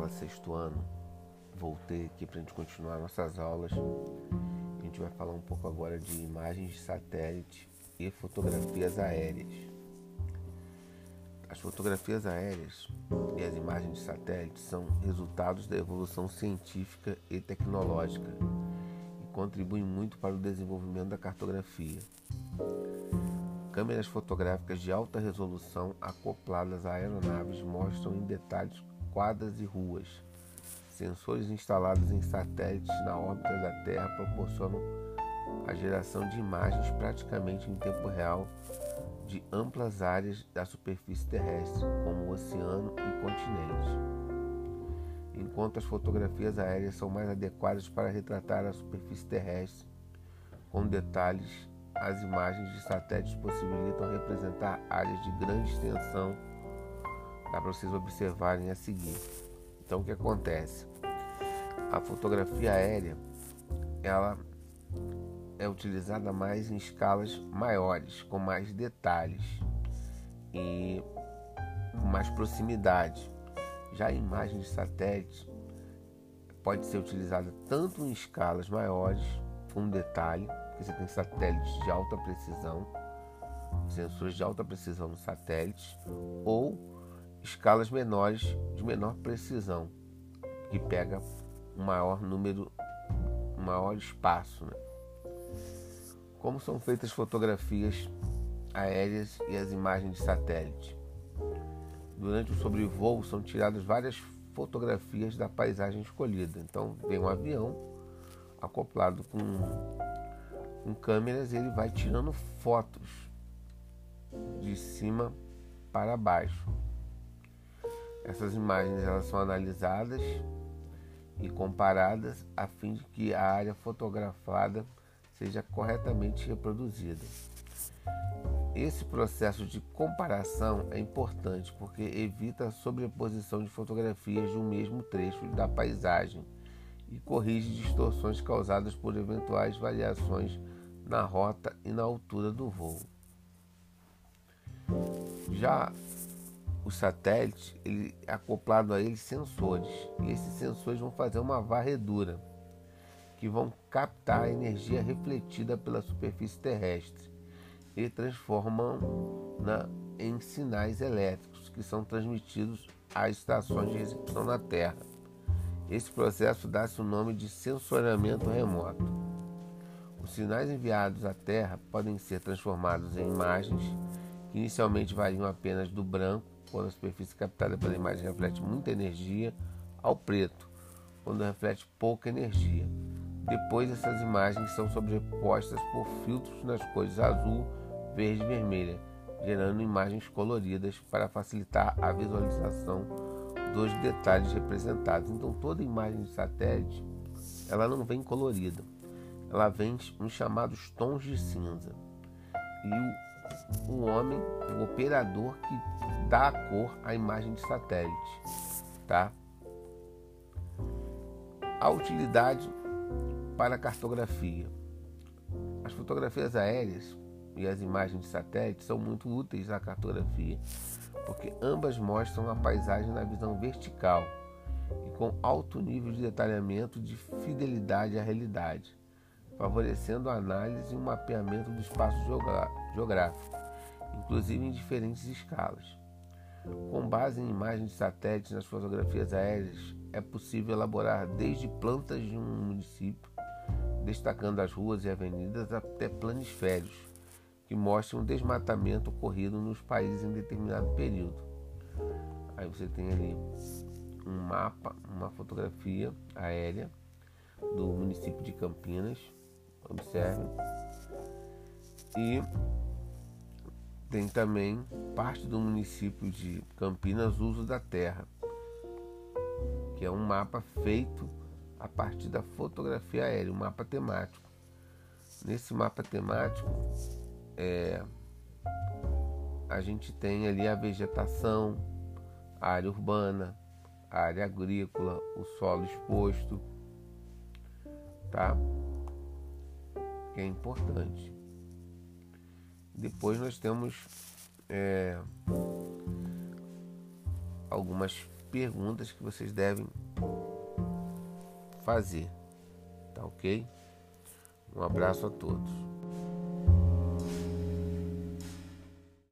escola sexto ano. Voltei aqui para a gente continuar nossas aulas. A gente vai falar um pouco agora de imagens de satélite e fotografias aéreas. As fotografias aéreas e as imagens de satélite são resultados da evolução científica e tecnológica e contribuem muito para o desenvolvimento da cartografia. Câmeras fotográficas de alta resolução acopladas a aeronaves mostram em detalhes quadras e ruas. Sensores instalados em satélites na órbita da Terra proporcionam a geração de imagens praticamente em tempo real de amplas áreas da superfície terrestre, como o oceano e continentes. Enquanto as fotografias aéreas são mais adequadas para retratar a superfície terrestre com detalhes as imagens de satélites possibilitam representar áreas de grande extensão. Dá para vocês observarem a seguir. Então, o que acontece? A fotografia aérea, ela é utilizada mais em escalas maiores, com mais detalhes e com mais proximidade. Já a imagem de satélite pode ser utilizada tanto em escalas maiores, com detalhe, você tem satélites de alta precisão, sensores de alta precisão no satélite, ou escalas menores de menor precisão, que pega um maior número, um maior espaço. Né? Como são feitas fotografias aéreas e as imagens de satélite? Durante o sobrevoo são tiradas várias fotografias da paisagem escolhida. Então vem um avião acoplado com com câmeras ele vai tirando fotos de cima para baixo. Essas imagens elas são analisadas e comparadas a fim de que a área fotografada seja corretamente reproduzida. Esse processo de comparação é importante porque evita a sobreposição de fotografias de um mesmo trecho da paisagem e corrige distorções causadas por eventuais variações na rota e na altura do voo. Já o satélite, ele acoplado a ele sensores, e esses sensores vão fazer uma varredura que vão captar a energia refletida pela superfície terrestre e transformam na, em sinais elétricos que são transmitidos às estações de recepção na Terra. Esse processo dá-se o nome de sensoriamento remoto. Os sinais enviados à Terra podem ser transformados em imagens que inicialmente variam apenas do branco, quando a superfície captada pela imagem reflete muita energia, ao preto, quando reflete pouca energia. Depois, essas imagens são sobrepostas por filtros nas cores azul, verde e vermelha, gerando imagens coloridas para facilitar a visualização dos detalhes representados. Então, toda imagem de satélite ela não vem colorida ela vem nos chamados tons de cinza. E o, o homem, o operador que dá a cor à imagem de satélite, tá? A utilidade para a cartografia. As fotografias aéreas e as imagens de satélite são muito úteis à cartografia, porque ambas mostram a paisagem na visão vertical e com alto nível de detalhamento de fidelidade à realidade favorecendo a análise e o mapeamento do espaço geográfico, inclusive em diferentes escalas. Com base em imagens de satélites nas fotografias aéreas, é possível elaborar desde plantas de um município, destacando as ruas e avenidas, até planisférios, que mostram o desmatamento ocorrido nos países em determinado período. Aí você tem ali um mapa, uma fotografia aérea do município de Campinas, Observe. E tem também parte do município de Campinas Uso da Terra, que é um mapa feito a partir da fotografia aérea, um mapa temático. Nesse mapa temático, é, a gente tem ali a vegetação, a área urbana, a área agrícola, o solo exposto, tá? que é importante. Depois nós temos é, algumas perguntas que vocês devem fazer. Tá ok? Um abraço a todos.